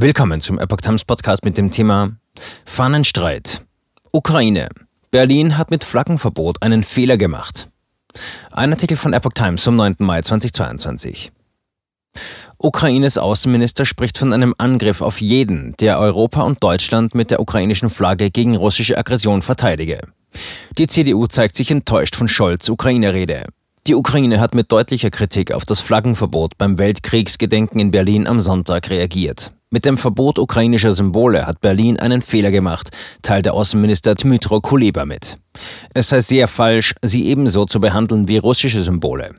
Willkommen zum Epoch Times Podcast mit dem Thema Fahnenstreit. Ukraine. Berlin hat mit Flaggenverbot einen Fehler gemacht. Ein Artikel von Epoch Times vom 9. Mai 2022. Ukraines Außenminister spricht von einem Angriff auf jeden, der Europa und Deutschland mit der ukrainischen Flagge gegen russische Aggression verteidige. Die CDU zeigt sich enttäuscht von Scholz Ukraine-Rede. Die Ukraine hat mit deutlicher Kritik auf das Flaggenverbot beim Weltkriegsgedenken in Berlin am Sonntag reagiert. Mit dem Verbot ukrainischer Symbole hat Berlin einen Fehler gemacht, teilte Außenminister Dmytro Kuleba mit. Es sei sehr falsch, sie ebenso zu behandeln wie russische Symbole.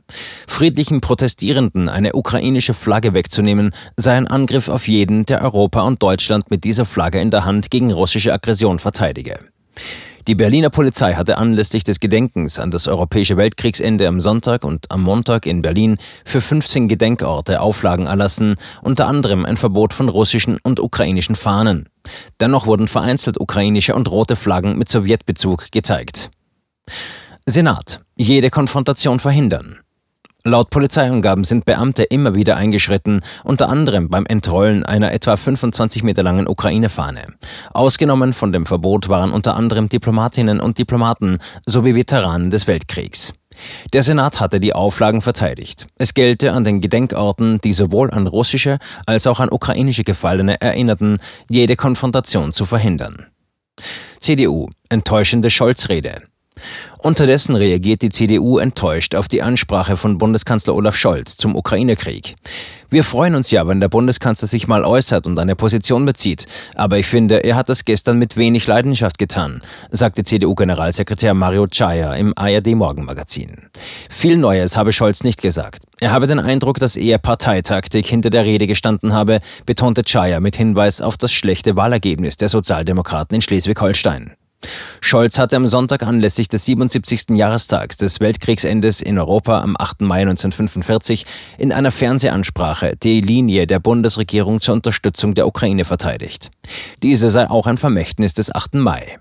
Friedlichen Protestierenden eine ukrainische Flagge wegzunehmen, sei ein Angriff auf jeden, der Europa und Deutschland mit dieser Flagge in der Hand gegen russische Aggression verteidige. Die Berliner Polizei hatte anlässlich des Gedenkens an das europäische Weltkriegsende am Sonntag und am Montag in Berlin für 15 Gedenkorte Auflagen erlassen, unter anderem ein Verbot von russischen und ukrainischen Fahnen. Dennoch wurden vereinzelt ukrainische und rote Flaggen mit Sowjetbezug gezeigt. Senat. Jede Konfrontation verhindern. Laut Polizeiangaben sind Beamte immer wieder eingeschritten, unter anderem beim Entrollen einer etwa 25 Meter langen Ukraine-Fahne. Ausgenommen von dem Verbot waren unter anderem Diplomatinnen und Diplomaten sowie Veteranen des Weltkriegs. Der Senat hatte die Auflagen verteidigt. Es gelte an den Gedenkorten, die sowohl an russische als auch an ukrainische Gefallene erinnerten, jede Konfrontation zu verhindern. CDU. Enttäuschende Scholz-Rede. Unterdessen reagiert die CDU enttäuscht auf die Ansprache von Bundeskanzler Olaf Scholz zum Ukraine-Krieg. Wir freuen uns ja, wenn der Bundeskanzler sich mal äußert und eine Position bezieht. Aber ich finde, er hat das gestern mit wenig Leidenschaft getan, sagte CDU-Generalsekretär Mario Chaya im ARD-Morgenmagazin. Viel Neues habe Scholz nicht gesagt. Er habe den Eindruck, dass eher Parteitaktik hinter der Rede gestanden habe, betonte Chaya mit Hinweis auf das schlechte Wahlergebnis der Sozialdemokraten in Schleswig-Holstein. Scholz hatte am Sonntag anlässlich des 77. Jahrestags des Weltkriegsendes in Europa am 8. Mai 1945 in einer Fernsehansprache die Linie der Bundesregierung zur Unterstützung der Ukraine verteidigt. Diese sei auch ein Vermächtnis des 8. Mai.